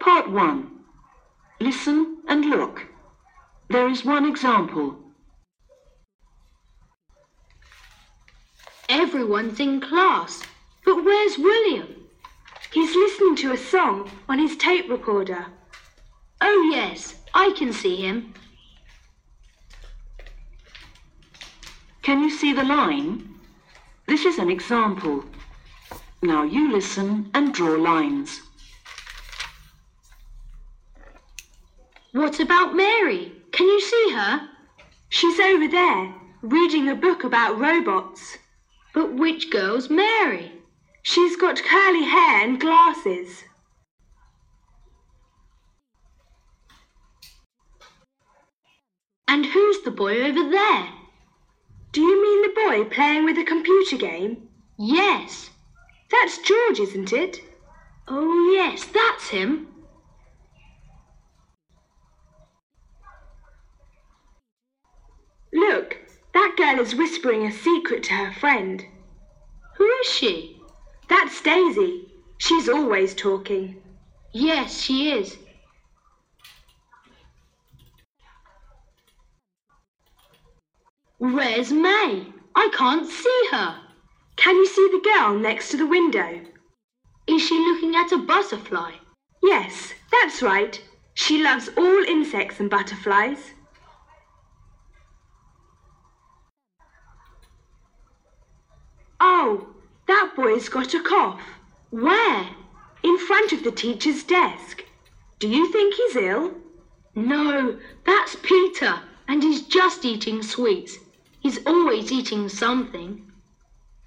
Part 1. Listen and look. There is one example. Everyone's in class. But where's William? He's listening to a song on his tape recorder. Oh, yes, I can see him. Can you see the line? This is an example. Now you listen and draw lines. What about Mary? Can you see her? She's over there, reading a book about robots. But which girl's Mary? She's got curly hair and glasses. And who's the boy over there? Do you mean the boy playing with a computer game? Yes. That's George, isn't it? Oh, yes, that's him. Look, that girl is whispering a secret to her friend. Who is she? That's Daisy. She's always talking. Yes, she is. Where's May? I can't see her. Can you see the girl next to the window? Is she looking at a butterfly? Yes, that's right. She loves all insects and butterflies. Oh, that boy's got a cough. Where? In front of the teacher's desk. Do you think he's ill? No, that's Peter, and he's just eating sweets. He's always eating something.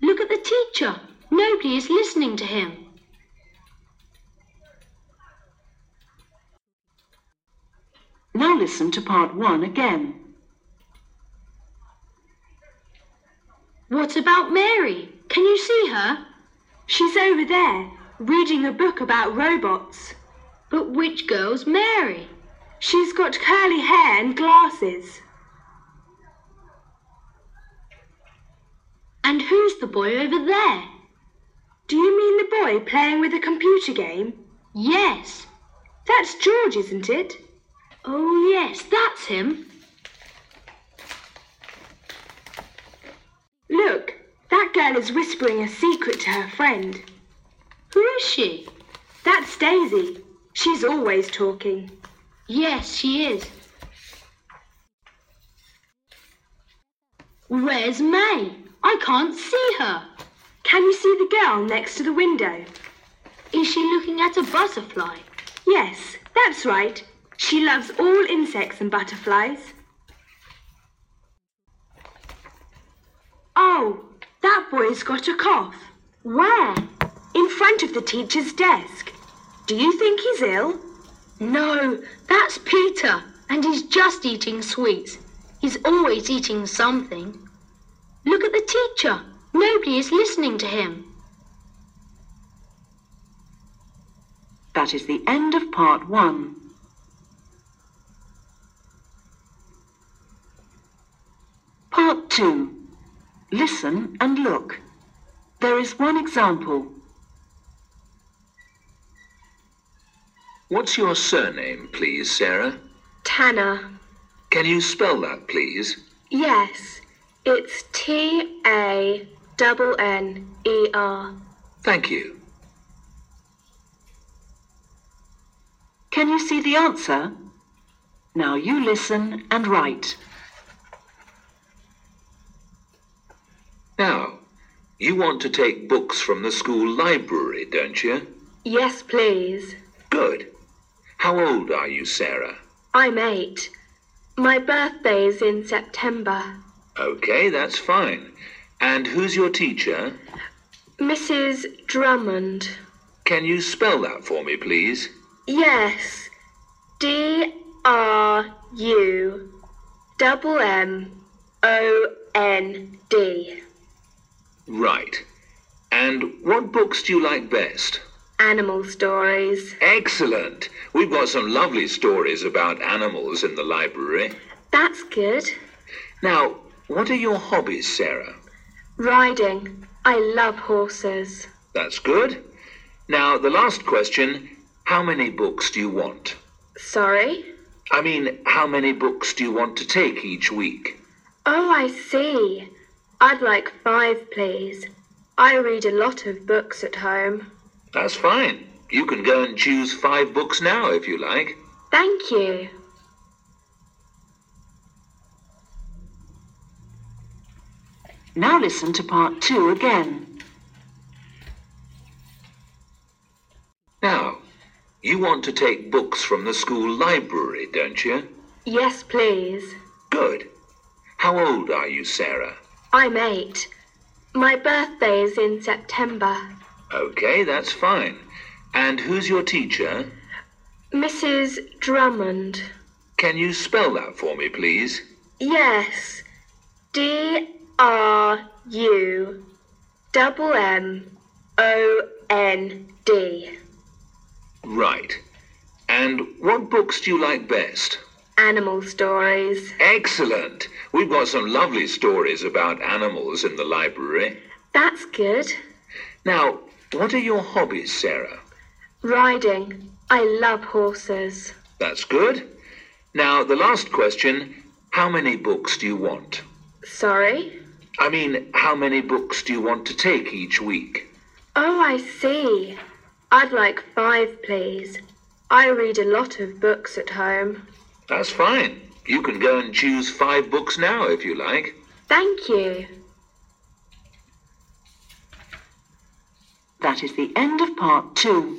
Look at the teacher. Nobody is listening to him. Now listen to part 1 again. What about Mary? Can you see her? She's over there, reading a book about robots. But which girl's Mary? She's got curly hair and glasses. And who's the boy over there? Do you mean the boy playing with a computer game? Yes. That's George, isn't it? Oh, yes, that's him. Look, that girl is whispering a secret to her friend. Who is she? That's Daisy. She's always talking. Yes, she is. Where's May? I can't see her. Can you see the girl next to the window? Is she looking at a butterfly? Yes, that's right. She loves all insects and butterflies. Oh, that boy's got a cough. Where? In front of the teacher's desk. Do you think he's ill? No, that's Peter, and he's just eating sweets. He's always eating something. Look at the teacher. Nobody is listening to him. That is the end of part 1. Part 2. Listen and look. There is one example. What's your surname, please, Sarah? Tanner. Can you spell that, please? Yes, it's T A double N E R. Thank you. Can you see the answer? Now you listen and write. Now, you want to take books from the school library, don't you? Yes, please. Good. How old are you, Sarah? I'm eight. My birthday is in September. Okay, that's fine. And who's your teacher? Mrs. Drummond. Can you spell that for me, please? Yes. D R U double M O N D. Right. And what books do you like best? Animal stories. Excellent. We've got some lovely stories about animals in the library. That's good. Now, what are your hobbies, Sarah? Riding. I love horses. That's good. Now, the last question how many books do you want? Sorry? I mean, how many books do you want to take each week? Oh, I see. I'd like five, please. I read a lot of books at home. That's fine. You can go and choose five books now if you like. Thank you. Now listen to part two again. Now, you want to take books from the school library, don't you? Yes, please. Good. How old are you, Sarah? I'm eight. My birthday is in September. Okay, that's fine. And who's your teacher? Mrs. Drummond. Can you spell that for me, please? Yes. D R U double M O N D. Right. And what books do you like best? Animal stories. Excellent. We've got some lovely stories about animals in the library. That's good. Now, what are your hobbies, Sarah? Riding. I love horses. That's good. Now, the last question how many books do you want? Sorry? I mean, how many books do you want to take each week? Oh, I see. I'd like five, please. I read a lot of books at home. That's fine. You can go and choose five books now if you like. Thank you. That is the end of part two.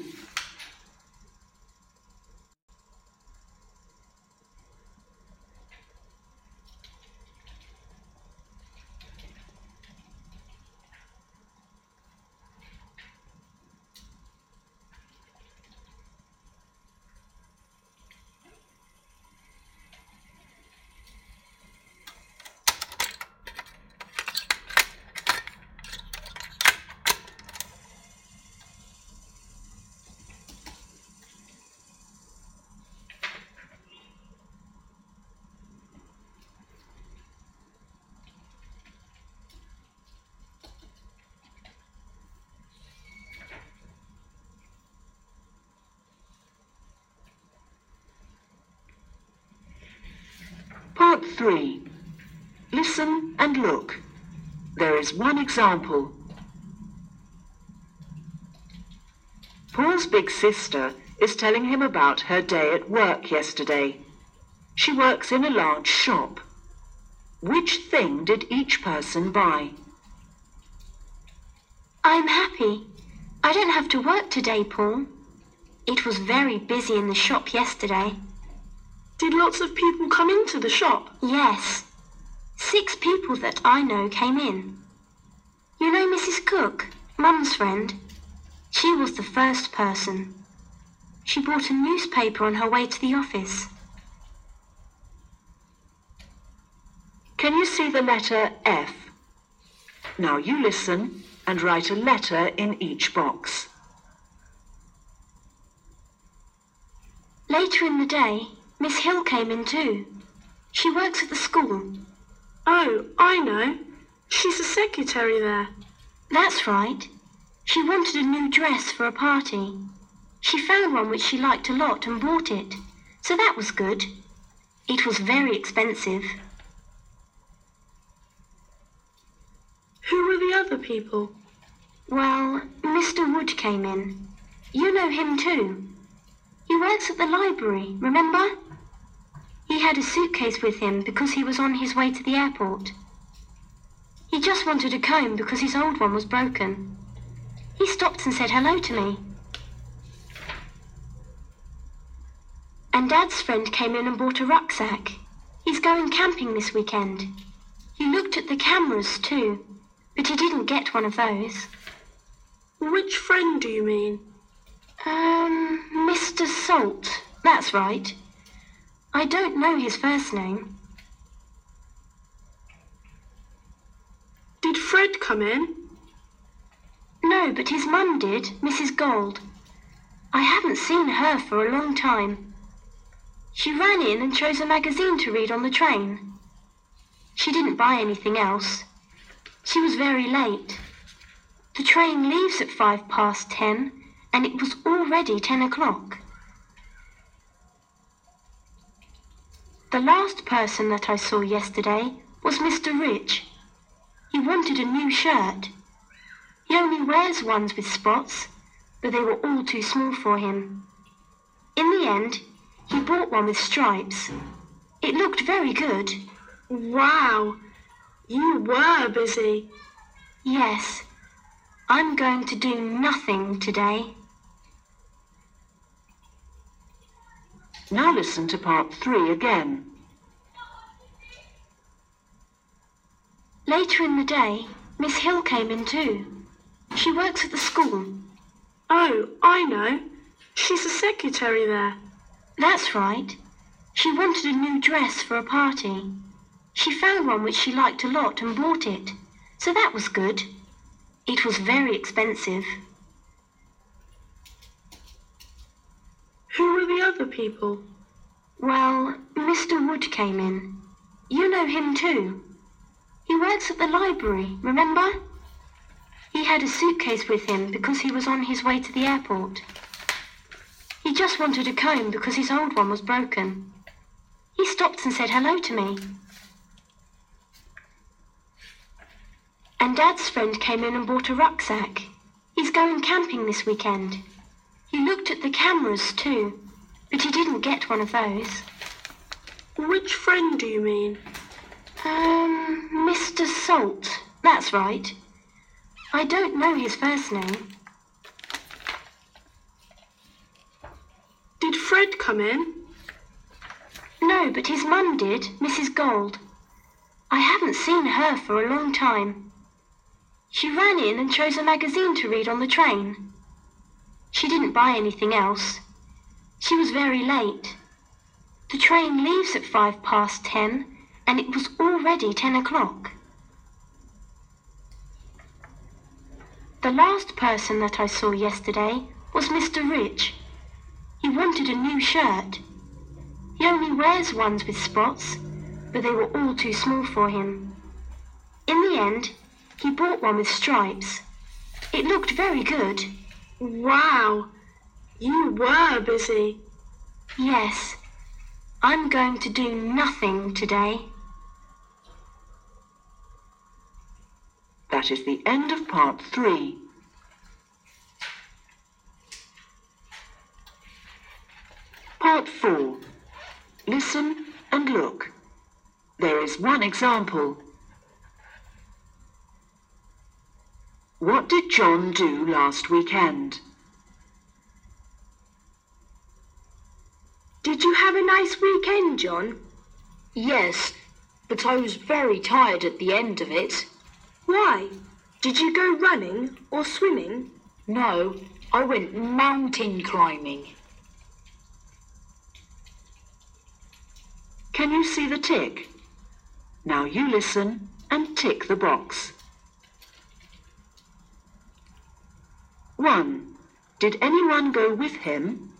Part 3. Listen and look. There is one example. Paul's big sister is telling him about her day at work yesterday. She works in a large shop. Which thing did each person buy? I'm happy. I don't have to work today, Paul. It was very busy in the shop yesterday. Did lots of people come into the shop? Yes. Six people that I know came in. You know Mrs. Cook, Mum's friend? She was the first person. She bought a newspaper on her way to the office. Can you see the letter F? Now you listen and write a letter in each box. Later in the day, Miss Hill came in too. She works at the school. Oh, I know. She's a secretary there. That's right. She wanted a new dress for a party. She found one which she liked a lot and bought it. So that was good. It was very expensive. Who were the other people? Well, Mr. Wood came in. You know him too. He works at the library, remember? He had a suitcase with him because he was on his way to the airport. He just wanted a comb because his old one was broken. He stopped and said hello to me. And Dad's friend came in and bought a rucksack. He's going camping this weekend. He looked at the cameras too, but he didn't get one of those. Which friend do you mean? Um, Mr. Salt. That's right. I don't know his first name. Did Fred come in? No, but his mum did, Mrs. Gold. I haven't seen her for a long time. She ran in and chose a magazine to read on the train. She didn't buy anything else. She was very late. The train leaves at five past ten, and it was already ten o'clock. The last person that I saw yesterday was Mr. Rich. He wanted a new shirt. He only wears ones with spots, but they were all too small for him. In the end, he bought one with stripes. It looked very good. Wow, you were busy. Yes, I'm going to do nothing today. Now listen to part three again. Later in the day, Miss Hill came in too. She works at the school. Oh, I know. She's a secretary there. That's right. She wanted a new dress for a party. She found one which she liked a lot and bought it. So that was good. It was very expensive. Who were the other people? Well, Mr. Wood came in. You know him too. He works at the library, remember? He had a suitcase with him because he was on his way to the airport. He just wanted a comb because his old one was broken. He stopped and said hello to me. And Dad's friend came in and bought a rucksack. He's going camping this weekend. He looked at the cameras too, but he didn't get one of those. Which friend do you mean? Um, Mr. Salt. That's right. I don't know his first name. Did Fred come in? No, but his mum did, Mrs. Gold. I haven't seen her for a long time. She ran in and chose a magazine to read on the train. She didn't buy anything else. She was very late. The train leaves at five past ten, and it was already ten o'clock. The last person that I saw yesterday was Mr. Rich. He wanted a new shirt. He only wears ones with spots, but they were all too small for him. In the end, he bought one with stripes. It looked very good. Wow, you were busy. Yes, I'm going to do nothing today. That is the end of part three. Part four. Listen and look. There is one example. What did John do last weekend? Did you have a nice weekend, John? Yes, but I was very tired at the end of it. Why? Did you go running or swimming? No, I went mountain climbing. Can you see the tick? Now you listen and tick the box. 1. Did anyone go with him?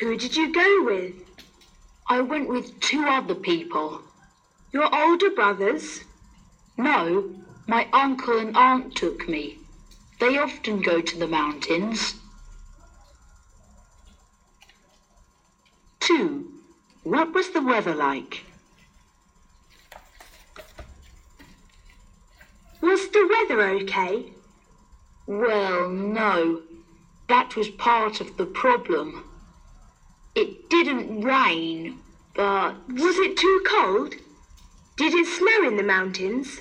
Who did you go with? I went with two other people. Your older brothers? No, my uncle and aunt took me. They often go to the mountains. 2. What was the weather like? Was the weather okay? Well, no. That was part of the problem. It didn't rain, but Was it too cold? Did it snow in the mountains?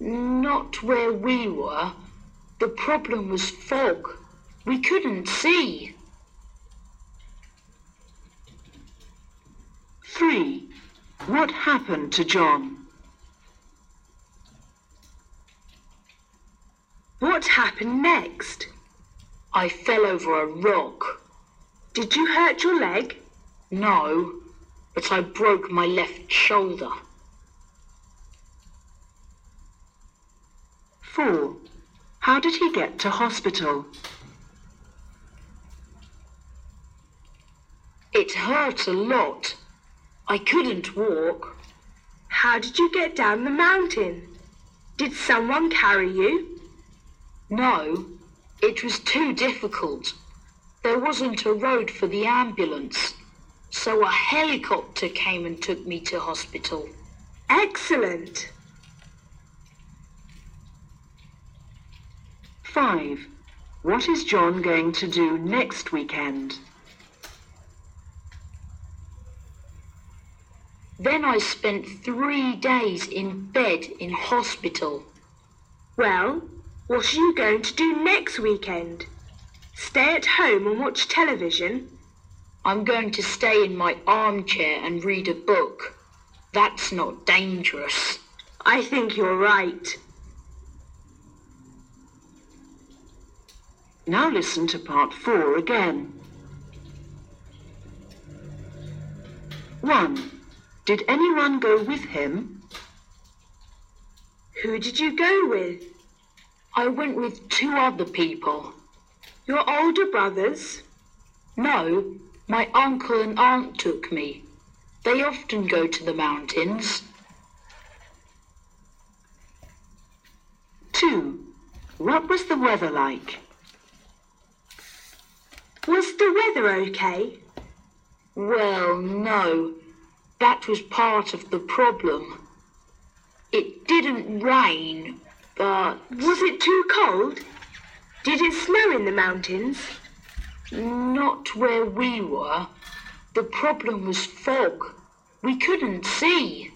not where we were. The problem was fog. We couldn't see. 3. What happened to John? What happened next? I fell over a rock. Did you hurt your leg? No, but I broke my left shoulder. 4. How did he get to hospital? It hurt a lot. I couldn't walk. How did you get down the mountain? Did someone carry you? No, it was too difficult. There wasn't a road for the ambulance, so a helicopter came and took me to hospital. Excellent. 5. What is John going to do next weekend? Then I spent three days in bed in hospital. Well, what are you going to do next weekend? Stay at home and watch television? I'm going to stay in my armchair and read a book. That's not dangerous. I think you're right. Now listen to part 4 again. 1. Did anyone go with him? Who did you go with? I went with two other people. Your older brothers? No, my uncle and aunt took me. They often go to the mountains. 2. What was the weather like? Was the weather okay? Well, no. That was part of the problem. It didn't rain, but Was it too cold? Did it snow in the mountains? not where we were. The problem was fog. We couldn't see.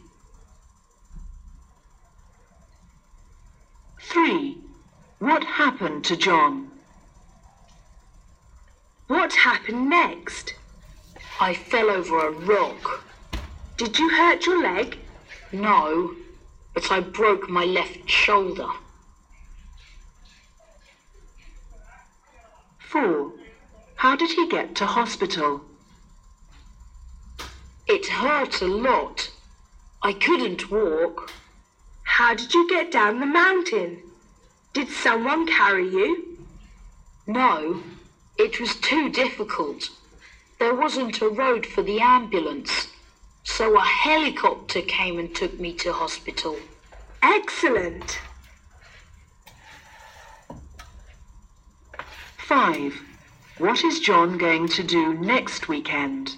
3. What happened to John? What happened next? I fell over a rock. Did you hurt your leg? No, but I broke my left shoulder. 4. How did he get to hospital? It hurt a lot. I couldn't walk. How did you get down the mountain? Did someone carry you? No, it was too difficult. There wasn't a road for the ambulance, so a helicopter came and took me to hospital. Excellent. 5. What is John going to do next weekend?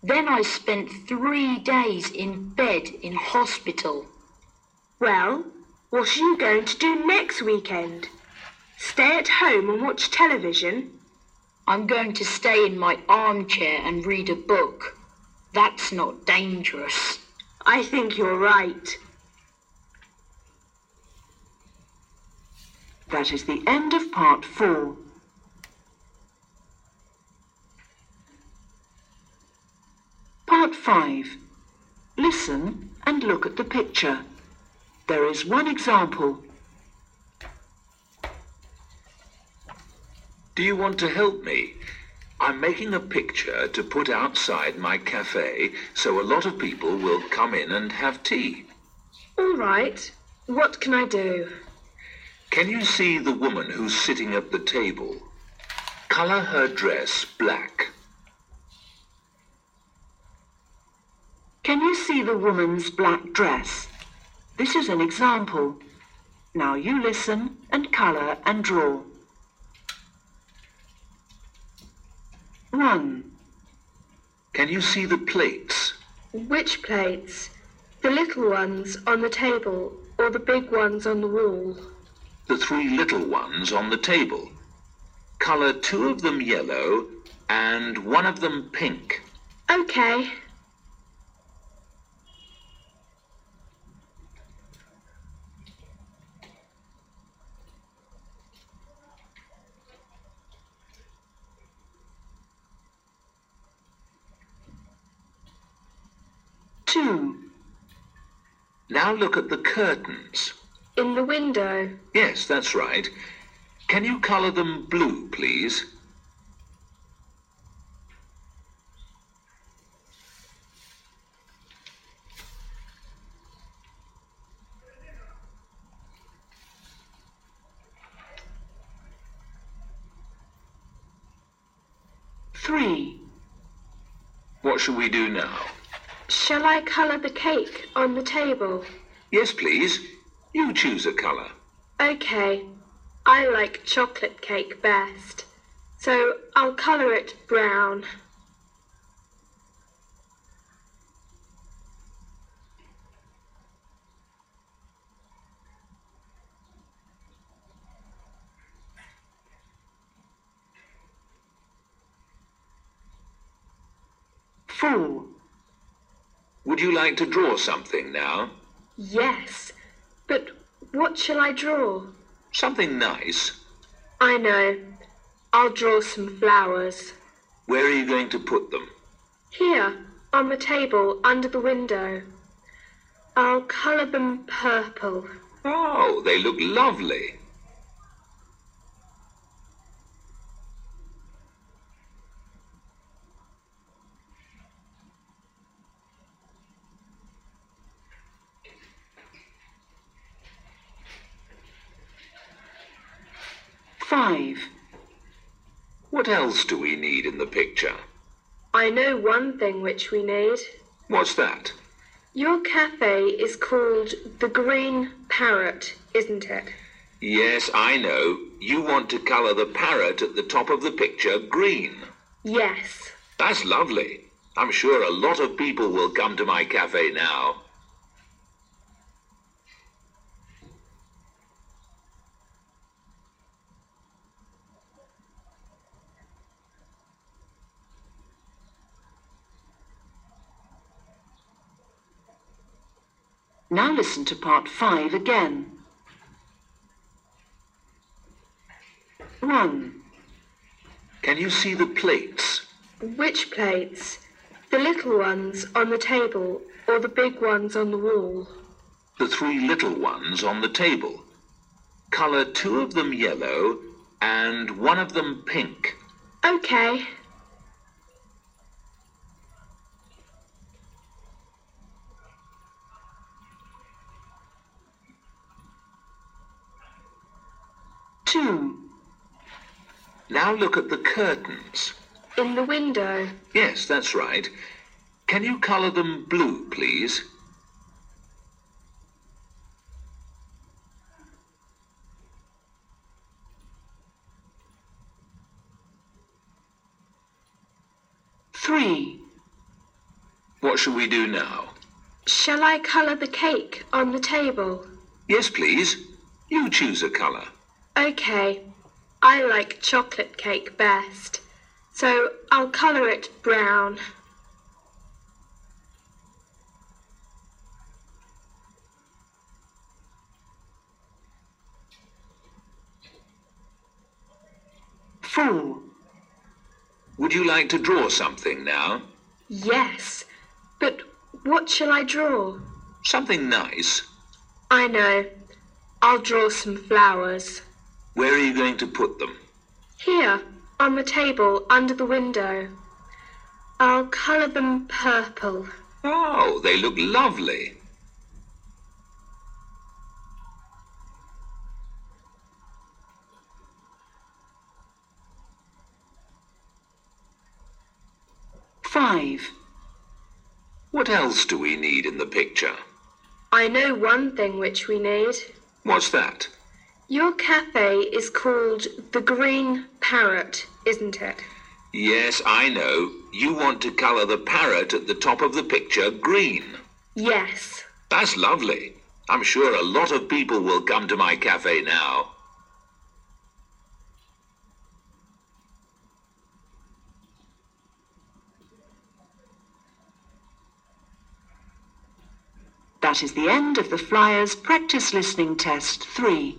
Then I spent three days in bed in hospital. Well, what are you going to do next weekend? Stay at home and watch television? I'm going to stay in my armchair and read a book. That's not dangerous. I think you're right. That is the end of part 4. Part 5. Listen and look at the picture. There is one example. Do you want to help me? I'm making a picture to put outside my cafe so a lot of people will come in and have tea. All right. What can I do? Can you see the woman who's sitting at the table? Color her dress black. Can you see the woman's black dress? This is an example. Now you listen and colour and draw. 1. Can you see the plates? Which plates? The little ones on the table or the big ones on the wall? The three little ones on the table. Color two of them yellow and one of them pink. Okay. Now look at the curtains. In the window. Yes, that's right. Can you colour them blue, please? Three. What should we do now? Shall I colour the cake on the table? Yes, please. You choose a colour. Okay. I like chocolate cake best. So I'll colour it brown. Four. Would you like to draw something now? Yes. But what shall I draw? Something nice. I know. I'll draw some flowers. Where are you going to put them? Here, on the table under the window. I'll colour them purple. Oh, they look lovely. Five. What else do we need in the picture? I know one thing which we need. What's that? Your cafe is called the Green Parrot, isn't it? Yes, I know. You want to colour the parrot at the top of the picture green. Yes. That's lovely. I'm sure a lot of people will come to my cafe now. Now listen to part 5 again. 1. Can you see the plates? Which plates? The little ones on the table or the big ones on the wall? The three little ones on the table. Colour two of them yellow and one of them pink. Okay. Two. Now look at the curtains. In the window. Yes, that's right. Can you colour them blue, please? Three. What shall we do now? Shall I colour the cake on the table? Yes, please. You choose a colour. Okay. I like chocolate cake best. So I'll colour it brown. Fool. Would you like to draw something now? Yes. But what shall I draw? Something nice. I know. I'll draw some flowers. Where are you going to put them? Here, on the table under the window. I'll colour them purple. Oh, they look lovely. Five. What else do we need in the picture? I know one thing which we need. What's that? Your cafe is called the Green Parrot, isn't it? Yes, I know. You want to colour the parrot at the top of the picture green. Yes. That's lovely. I'm sure a lot of people will come to my cafe now. That is the end of the Flyers Practice Listening Test 3.